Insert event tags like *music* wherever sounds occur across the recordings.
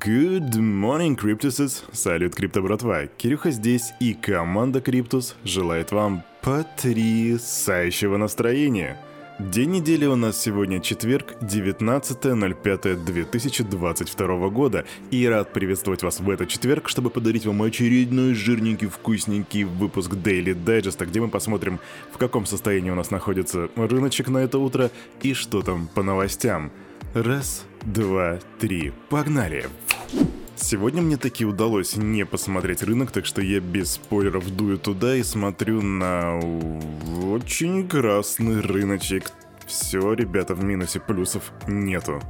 Good morning, Cryptuses! Салют, крипто братва! Кирюха здесь и команда Криптус желает вам потрясающего настроения! День недели у нас сегодня четверг, 19.05.2022 года, и рад приветствовать вас в этот четверг, чтобы подарить вам очередной жирненький, вкусненький выпуск Daily Digest, где мы посмотрим, в каком состоянии у нас находится рыночек на это утро и что там по новостям. Раз, два, три, погнали! Сегодня мне таки удалось не посмотреть рынок, так что я без спойлеров дую туда и смотрю на очень красный рыночек. Все, ребята, в минусе плюсов нету.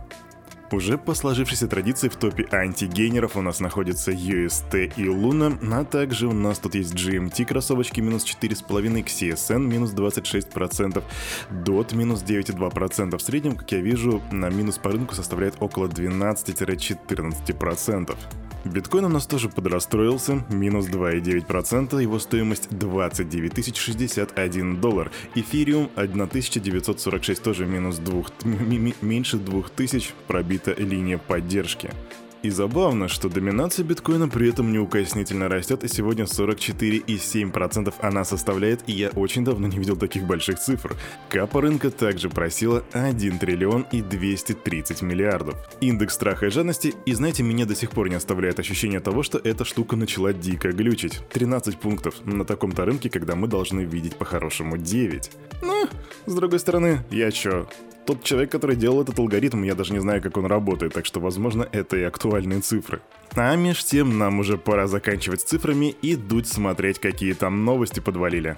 Уже по сложившейся традиции в топе антигейнеров у нас находится UST и Luna, а также у нас тут есть GMT кроссовочки минус 4,5, CSN минус 26%, DOT минус 9,2%. В среднем, как я вижу, на минус по рынку составляет около 12-14%. Биткоин у нас тоже подрастроился, минус 2,9%, его стоимость 29 061 доллар. Эфириум 1946, тоже минус 2, меньше 2000, пробита линия поддержки. И забавно, что доминация биткоина при этом неукоснительно растет, и сегодня 44,7% она составляет, и я очень давно не видел таких больших цифр. Капа рынка также просила 1 триллион и 230 миллиардов. Индекс страха и жадности, и знаете, меня до сих пор не оставляет ощущение того, что эта штука начала дико глючить. 13 пунктов на таком-то рынке, когда мы должны видеть по-хорошему 9. Ну, с другой стороны, я чё, тот человек, который делал этот алгоритм, я даже не знаю, как он работает, так что, возможно, это и актуальные цифры. А меж тем нам уже пора заканчивать с цифрами и дуть смотреть, какие там новости подвалили.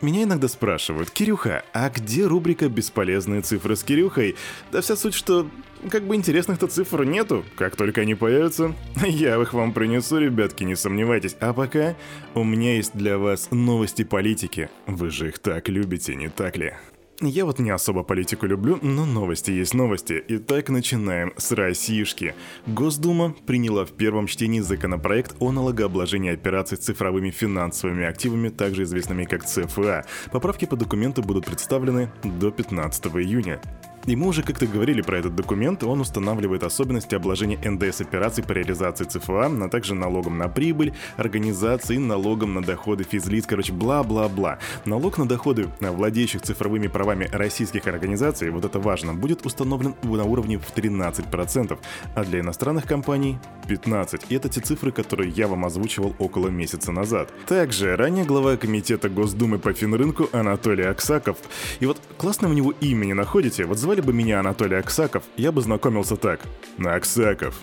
Меня иногда спрашивают, Кирюха, а где рубрика «Бесполезные цифры с Кирюхой»? Да вся суть, что как бы интересных-то цифр нету. Как только они появятся, *laughs* я их вам принесу, ребятки, не сомневайтесь. А пока у меня есть для вас новости политики. Вы же их так любите, не так ли? Я вот не особо политику люблю, но новости есть новости. Итак, начинаем с Российшки. Госдума приняла в первом чтении законопроект о налогообложении операций с цифровыми финансовыми активами, также известными как ЦФА. Поправки по документу будут представлены до 15 июня. И мы уже как-то говорили про этот документ, он устанавливает особенности обложения НДС операций по реализации ЦФА, а также налогом на прибыль, организации, налогом на доходы физлиц, короче, бла-бла-бла. Налог на доходы владеющих цифровыми правами российских организаций, вот это важно, будет установлен на уровне в 13%, а для иностранных компаний 15%. И это те цифры, которые я вам озвучивал около месяца назад. Также ранее глава комитета Госдумы по финрынку Анатолий Аксаков. И вот классно у него имя не находите, вот звали Звали бы меня Анатолий Аксаков, я бы знакомился так. Аксаков.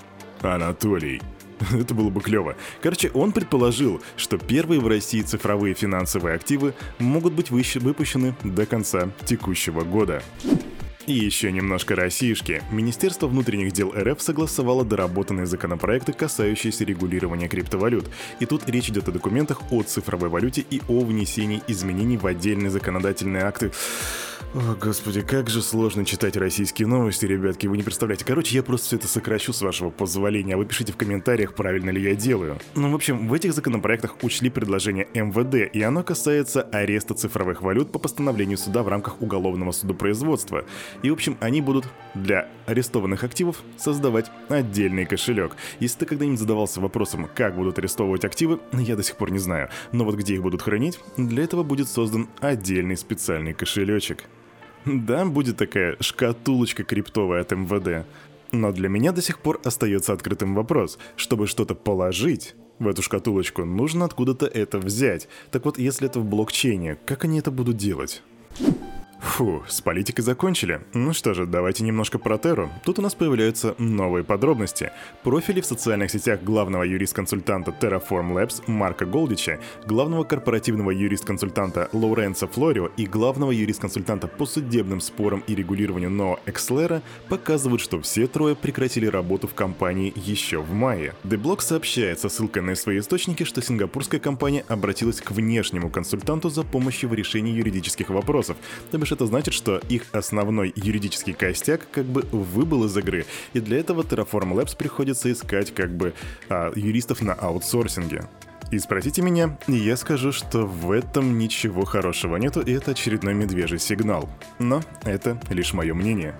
Анатолий. *laughs* Это было бы клево. Короче, он предположил, что первые в России цифровые финансовые активы могут быть выпущены до конца текущего года. И еще немножко российшки. Министерство внутренних дел РФ согласовало доработанные законопроекты, касающиеся регулирования криптовалют. И тут речь идет о документах о цифровой валюте и о внесении изменений в отдельные законодательные акты. О, господи, как же сложно читать российские новости, ребятки, вы не представляете. Короче, я просто все это сокращу с вашего позволения, а вы пишите в комментариях, правильно ли я делаю. Ну, в общем, в этих законопроектах учли предложение МВД, и оно касается ареста цифровых валют по постановлению суда в рамках уголовного судопроизводства. И, в общем, они будут для арестованных активов создавать отдельный кошелек. Если ты когда-нибудь задавался вопросом, как будут арестовывать активы, я до сих пор не знаю. Но вот где их будут хранить, для этого будет создан отдельный специальный кошелечек. Да, будет такая шкатулочка криптовая от МВД. Но для меня до сих пор остается открытым вопрос. Чтобы что-то положить в эту шкатулочку, нужно откуда-то это взять. Так вот, если это в блокчейне, как они это будут делать? Фу, с политикой закончили. Ну что же, давайте немножко про Терру. Тут у нас появляются новые подробности. Профили в социальных сетях главного юрист-консультанта Terraform Labs Марка Голдича, главного корпоративного юрист-консультанта Лоуренса Флорио и главного юрист-консультанта по судебным спорам и регулированию Ноа Экслера показывают, что все трое прекратили работу в компании еще в мае. Деблок сообщает со ссылкой на свои источники, что сингапурская компания обратилась к внешнему консультанту за помощью в решении юридических вопросов, то бишь это значит, что их основной юридический костяк как бы выбыл из игры, и для этого Terraform Labs приходится искать как бы а, юристов на аутсорсинге. И спросите меня, и я скажу, что в этом ничего хорошего нету, и это очередной медвежий сигнал. Но это лишь мое мнение.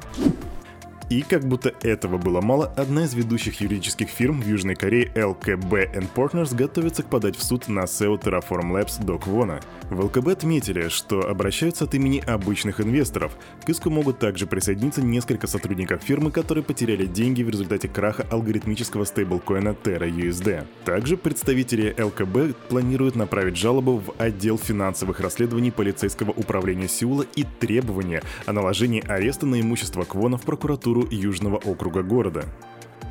И как будто этого было мало, одна из ведущих юридических фирм в Южной Корее LKB Partners готовится к подать в суд на SEO Terraform Labs Док Вона. В ЛКБ отметили, что обращаются от имени обычных инвесторов. К иску могут также присоединиться несколько сотрудников фирмы, которые потеряли деньги в результате краха алгоритмического стейблкоина Terra USD. Также представители ЛКБ планируют направить жалобу в отдел финансовых расследований полицейского управления Сеула и требования о наложении ареста на имущество Квона в прокуратуру Южного округа города.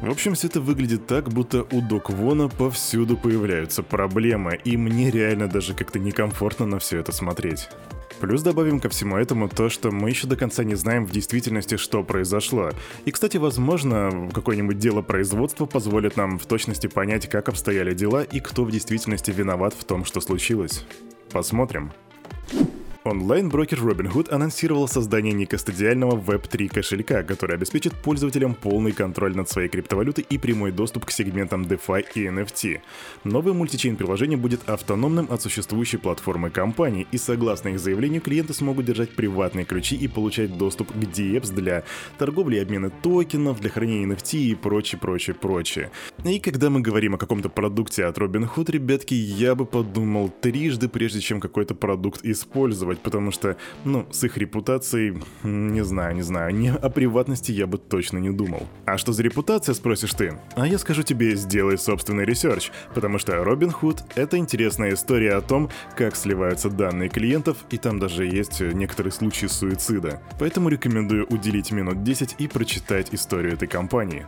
В общем, все это выглядит так, будто у Док Вона повсюду появляются проблемы, и мне реально даже как-то некомфортно на все это смотреть. Плюс добавим ко всему этому то, что мы еще до конца не знаем в действительности, что произошло. И, кстати, возможно, какое-нибудь дело производства позволит нам в точности понять, как обстояли дела и кто в действительности виноват в том, что случилось. Посмотрим. Онлайн-брокер Robinhood анонсировал создание некастодиального Web3 кошелька, который обеспечит пользователям полный контроль над своей криптовалютой и прямой доступ к сегментам DeFi и NFT. Новое мультичейн-приложение будет автономным от существующей платформы компании, и согласно их заявлению, клиенты смогут держать приватные ключи и получать доступ к DEPS для торговли и обмена токенов, для хранения NFT и прочее, прочее, прочее. И когда мы говорим о каком-то продукте от Robinhood, ребятки, я бы подумал трижды, прежде чем какой-то продукт использовать использовать, потому что, ну, с их репутацией, не знаю, не знаю, не о приватности я бы точно не думал. А что за репутация, спросишь ты? А я скажу тебе, сделай собственный research, потому что Robinhood — это интересная история о том, как сливаются данные клиентов, и там даже есть некоторые случаи суицида. Поэтому рекомендую уделить минут 10 и прочитать историю этой компании.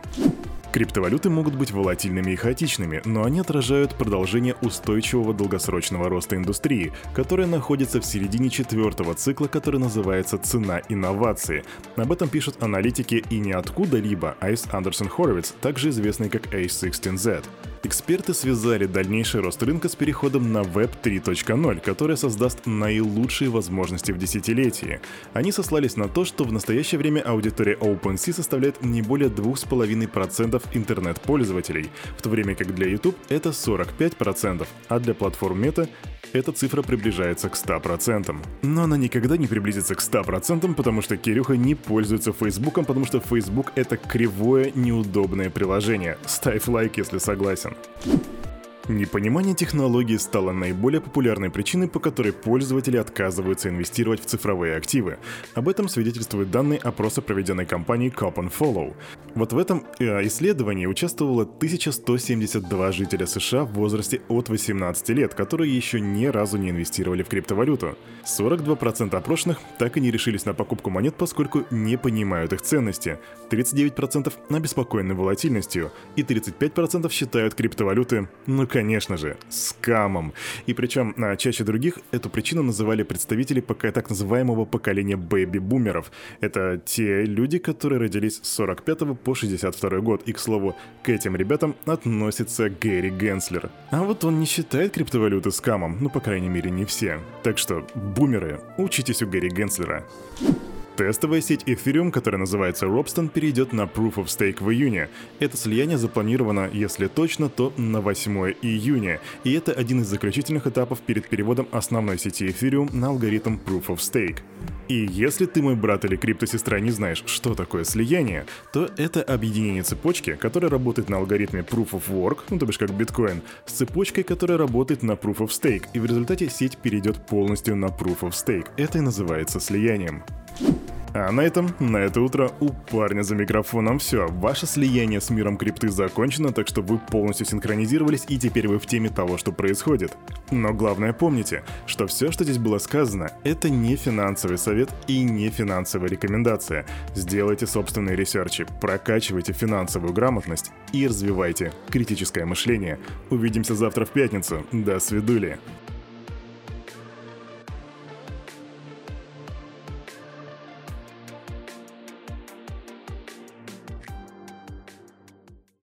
Криптовалюты могут быть волатильными и хаотичными, но они отражают продолжение устойчивого долгосрочного роста индустрии, которая находится в середине четвертого цикла, который называется «Цена инновации». Об этом пишут аналитики и не откуда-либо, а из Андерсон Хоровиц, также известный как A16Z. Эксперты связали дальнейший рост рынка с переходом на Web 3.0, который создаст наилучшие возможности в десятилетии. Они сослались на то, что в настоящее время аудитория OpenSea составляет не более 2,5% интернет-пользователей, в то время как для YouTube это 45%, а для платформ Meta эта цифра приближается к 100%. Но она никогда не приблизится к 100%, потому что Кирюха не пользуется Фейсбуком, потому что Facebook — это кривое, неудобное приложение. Ставь лайк, если согласен. Непонимание технологии стало наиболее популярной причиной, по которой пользователи отказываются инвестировать в цифровые активы. Об этом свидетельствуют данные опроса, проведенной компанией Cop and Follow. Вот в этом э, исследовании участвовало 1172 жителя США в возрасте от 18 лет, которые еще ни разу не инвестировали в криптовалюту. 42% опрошенных так и не решились на покупку монет, поскольку не понимают их ценности. 39% обеспокоены волатильностью, и 35% считают криптовалюты, ну конечно же, скамом. И причем а, чаще других эту причину называли представители пока так называемого поколения бэби-бумеров. Это те люди, которые родились с 45 по 62 год. И, к слову, к этим ребятам относится Гэри Генслер. А вот он не считает криптовалюты скамом, ну, по крайней мере, не все. Так что, бумеры, учитесь у Гэри Генслера. Тестовая сеть Ethereum, которая называется Робстон, перейдет на Proof of Stake в июне. Это слияние запланировано, если точно, то на 8 июня. И это один из заключительных этапов перед переводом основной сети Ethereum на алгоритм Proof of Stake. И если ты, мой брат или криптосестра, не знаешь, что такое слияние, то это объединение цепочки, которая работает на алгоритме Proof of Work, ну то бишь как биткоин, с цепочкой, которая работает на Proof of Stake, и в результате сеть перейдет полностью на Proof of Stake. Это и называется слиянием. А на этом, на это утро у парня за микрофоном все. Ваше слияние с миром крипты закончено, так что вы полностью синхронизировались и теперь вы в теме того, что происходит. Но главное помните, что все, что здесь было сказано, это не финансовый совет и не финансовая рекомендация. Сделайте собственные ресерчи, прокачивайте финансовую грамотность и развивайте критическое мышление. Увидимся завтра в пятницу. До свидули.